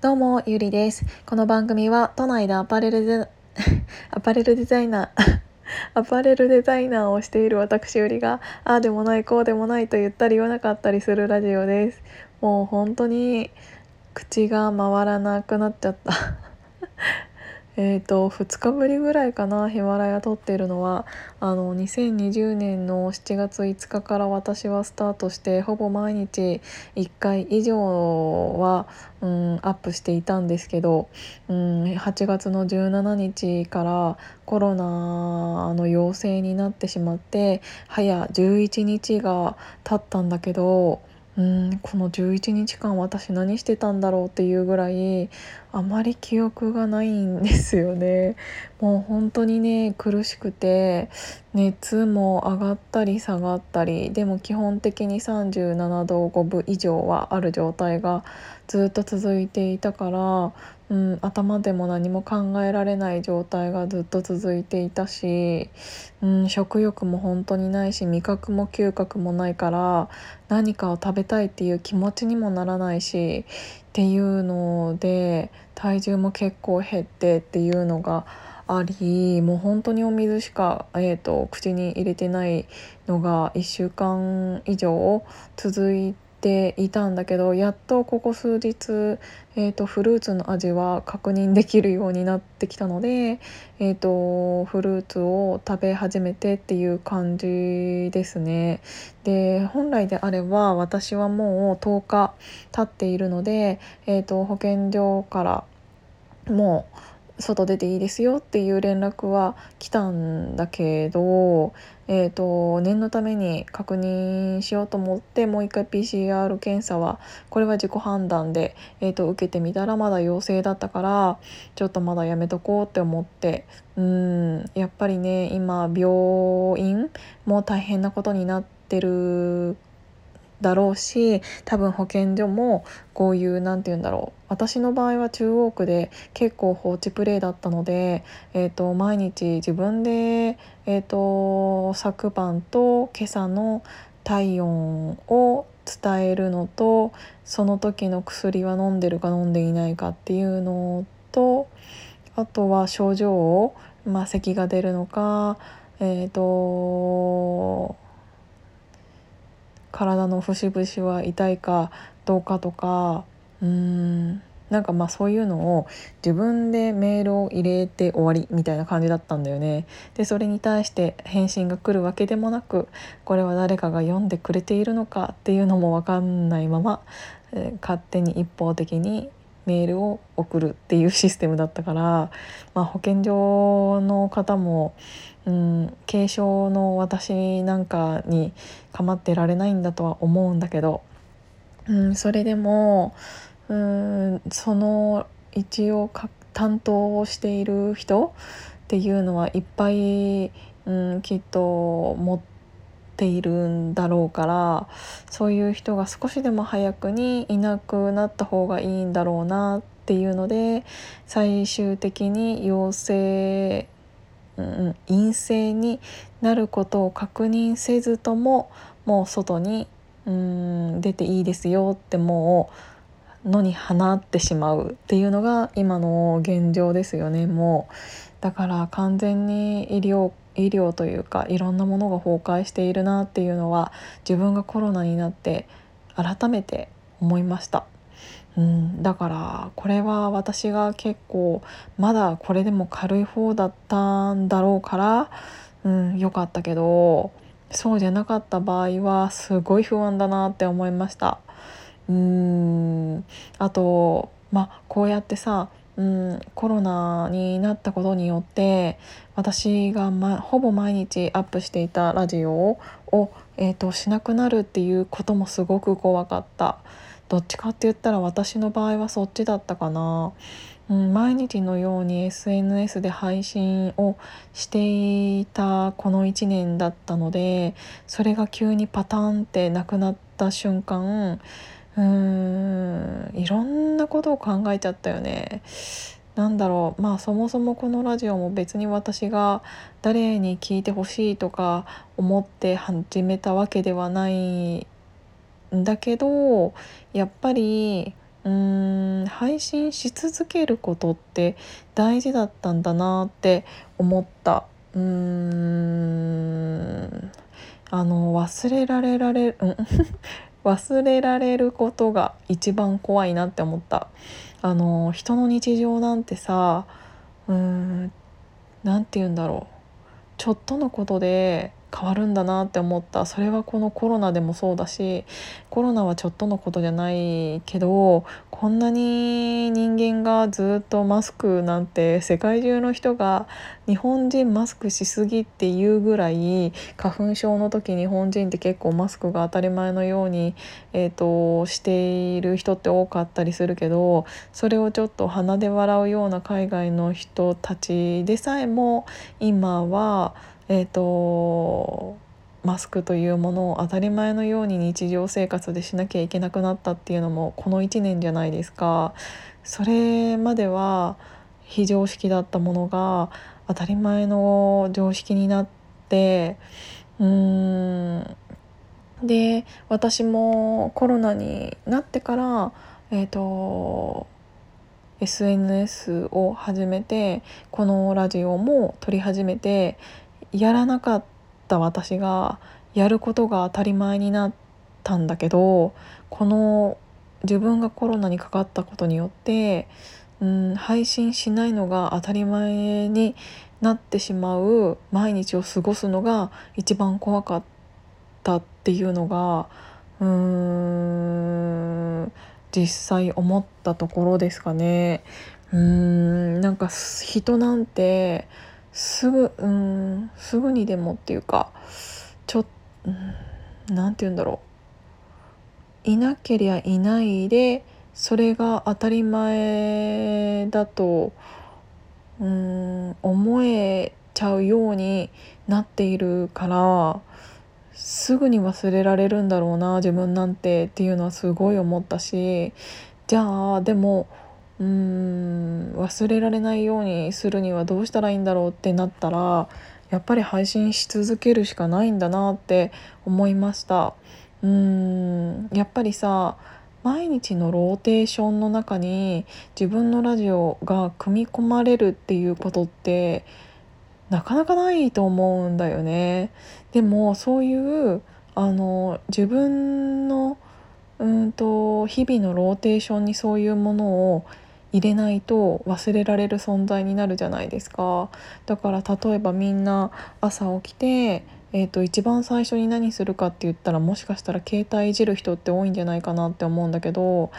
どうも、ゆりです。この番組は都内でアパレルデ アパレルデザイナー アパレルデザイナーをしている私ゆりが、ああでもないこうでもないと言ったり言わなかったりするラジオです。もう本当に口が回らなくなっちゃったえーと、2日ぶりぐらいかなヒマラヤ撮ってるのは。あの2020年の7月5日から私はスタートしてほぼ毎日1回以上は、うん、アップしていたんですけど、うん、8月の17日からコロナの陽性になってしまって早11日が経ったんだけどうんこの11日間私何してたんだろうっていうぐらいあまり記憶がないんですよね。もう本当にね苦しくて熱も上がったり下がったりでも基本的に37度5分以上はある状態がずっと続いていたからうん、頭でも何も考えられない状態がずっと続いていたし、うん、食欲も本当にないし味覚も嗅覚もないから何かを食べたいっていう気持ちにもならないしっていうので体重も結構減ってっていうのがありもう本当にお水しか、えーと、口に入れてないのが1週間以上続いて。いたんだけどやっとここ数日、えーと、フルーツの味は確認できるようになってきたので、えーと、フルーツを食べ始めてっていう感じですね。で本来であれば私はもう10日経っているので、えーと保健所からもう外出ていいですよっていう連絡は来たんだけど、えーと、念のために確認しようと思ってもう一回 PCR 検査はこれは自己判断で、えーと、受けてみたらまだ陽性だったからちょっとまだやめとこうって思ってうんやっぱりね今病院も大変なことになってるだろうし多分保健所もこういう何て言うんだろう。私の場合は中央区で結構放置プレイだったので、えーと、毎日自分で、えーと、昨晩と今朝の体温を伝えるのとその時の薬は飲んでるか飲んでいないかっていうのとあとは症状を、まあ、咳が出るのかえっ、ー、と体の節々は痛いかどうかとかうーんなんかまあそういうのを自分でメールを入れて終わりみたいな感じだったんだよね。でそれに対して返信が来るわけでもなくこれは誰かが読んでくれているのかっていうのも分かんないまま、えー、勝手に一方的にメールを送るっていうシステムだったから、まあ、保健所の方も、うん、軽症の私なんかに構ってられないんだとは思うんだけど、うん、それでも、うん、その一応担当をしている人っていうのはいっぱい、うん、きっと持ってているんだろうからそういう人が少しでも早くにいなくなった方がいいんだろうなっていうので最終的に陽性、うん、陰性になることを確認せずとももう外にうん出ていいですよってもう野に放ってしまうっていうのが今の現状ですよね。もうだから完全に医療医療というかいろんなものが崩壊しているなっていうのは自分がコロナになって改めて思いました。うん、だからこれは私が結構まだこれでも軽い方だったんだろうから、うん、よかったけどそうじゃなかった場合はすごい不安だなって思いました。うんあとまあこうやってさうん、コロナになったことによって私が、ま、ほぼ毎日アップしていたラジオを、えーと、しなくなるっていうこともすごく怖かった。どっちかって言ったら私の場合はそっちだったかな、うん、毎日のように SNS で配信をしていたこの1年だったのでそれが急にパターンってなくなった瞬間うーん。いろんなことを考えちゃったよね。なんだろう。まあそもそもこのラジオも別に私が誰に聞いてほしいとか思って始めたわけではないんだけどやっぱりうーん配信し続けることって大事だったんだなって思った。うーん。あの忘れられられうん。忘れられることが一番怖いなって思った。あの人の日常なんてさうーん何て言うんだろう。ちょっとのことで変わるんだなって思った。それはこのコロナでもそうだしコロナはちょっとのことじゃないけどこんなに人間がずっとマスクなんて世界中の人が日本人マスクしすぎっていうぐらい花粉症の時日本人って結構マスクが当たり前のように、えーと、している人って多かったりするけどそれをちょっと鼻で笑うような海外の人たちでさえも今はえーと、マスクというものを当たり前のように日常生活でしなきゃいけなくなったっていうのもこの1年じゃないですか。それまでは非常識だったものが当たり前の常識になってうーんで私もコロナになってからえっ、ー、と SNS を始めてこのラジオも撮り始めてやらなかった私がやることが当たり前になったんだけどこの自分がコロナにかかったことによってうん配信しないのが当たり前になってしまう毎日を過ごすのが一番怖かったっていうのがうーん実際思ったところですかね。うーんなんか人なんてすぐうんすぐにでもっていうかちょ何、うん、て言うんだろう。いなけりゃいないでそれが当たり前だとうん思えちゃうようになっているからすぐに忘れられるんだろうな自分なんてっていうのはすごい思ったしじゃあでもうーん忘れられないようにするにはどうしたらいいんだろうってなったらやっぱり配信し続けるしかないんだなって思いました。うーんやっぱりさ毎日のローテーションの中に自分のラジオが組み込まれるっていうことってなかなかないと思うんだよね。でもそういうあの自分のうんと日々のローテーションにそういうものを入れないと忘れられる存在になるじゃないですか。だから例えばみんな朝起きて、えーと、一番最初に何するかって言ったらもしかしたら携帯いじる人って多いんじゃないかなって思うんだけど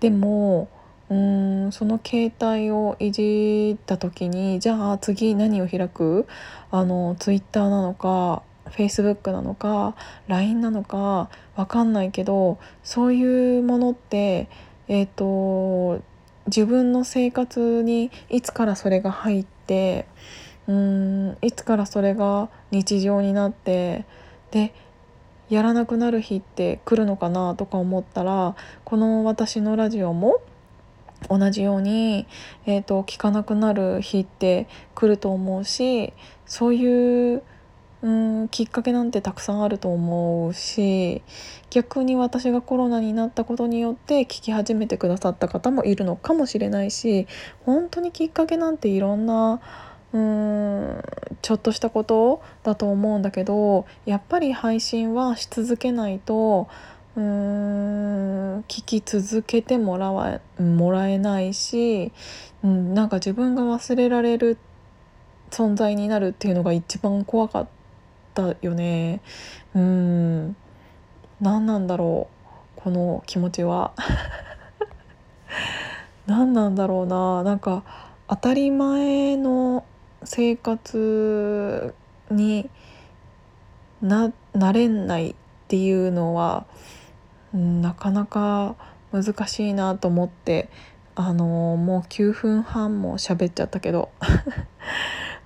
でもうーんその携帯をいじった時にじゃあ次何を開く？あの Twitter なのか Facebook なのか LINE なのか分かんないけどそういうものってえっ、ー、と自分の生活にいつからそれが入ってうんいつからそれが日常になってでやらなくなる日って来るのかなとか思ったらこの私のラジオも同じように、えーと聞かなくなる日って来ると思うしそういううんきっかけなんてたくさんあると思うし逆に私がコロナになったことによって聞き始めてくださった方もいるのかもしれないし本当にきっかけなんていろんなうーんちょっとしたことだと思うんだけどやっぱり配信はし続けないとうーん聞き続けてもらわもらえないし、うん、なんか自分が忘れられる存在になるっていうのが一番怖かった。ったよね。うん。何なんだろう。この気持ちは。何なんだろうな。なんか当たり前の生活にななれないっていうのはなかなか難しいなと思ってあのもう9分半も喋っちゃったけど。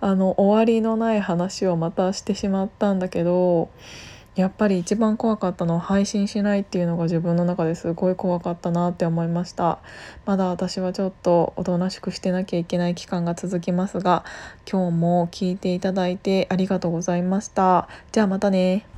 あの終わりのない話をまたしてしまったんだけどやっぱり一番怖かったのは配信しないっていうのが自分の中ですごい怖かったなって思いました。まだ私はちょっとおとなしくしてなきゃいけない期間が続きますが今日も聞いていただいてありがとうございました。じゃあまたね。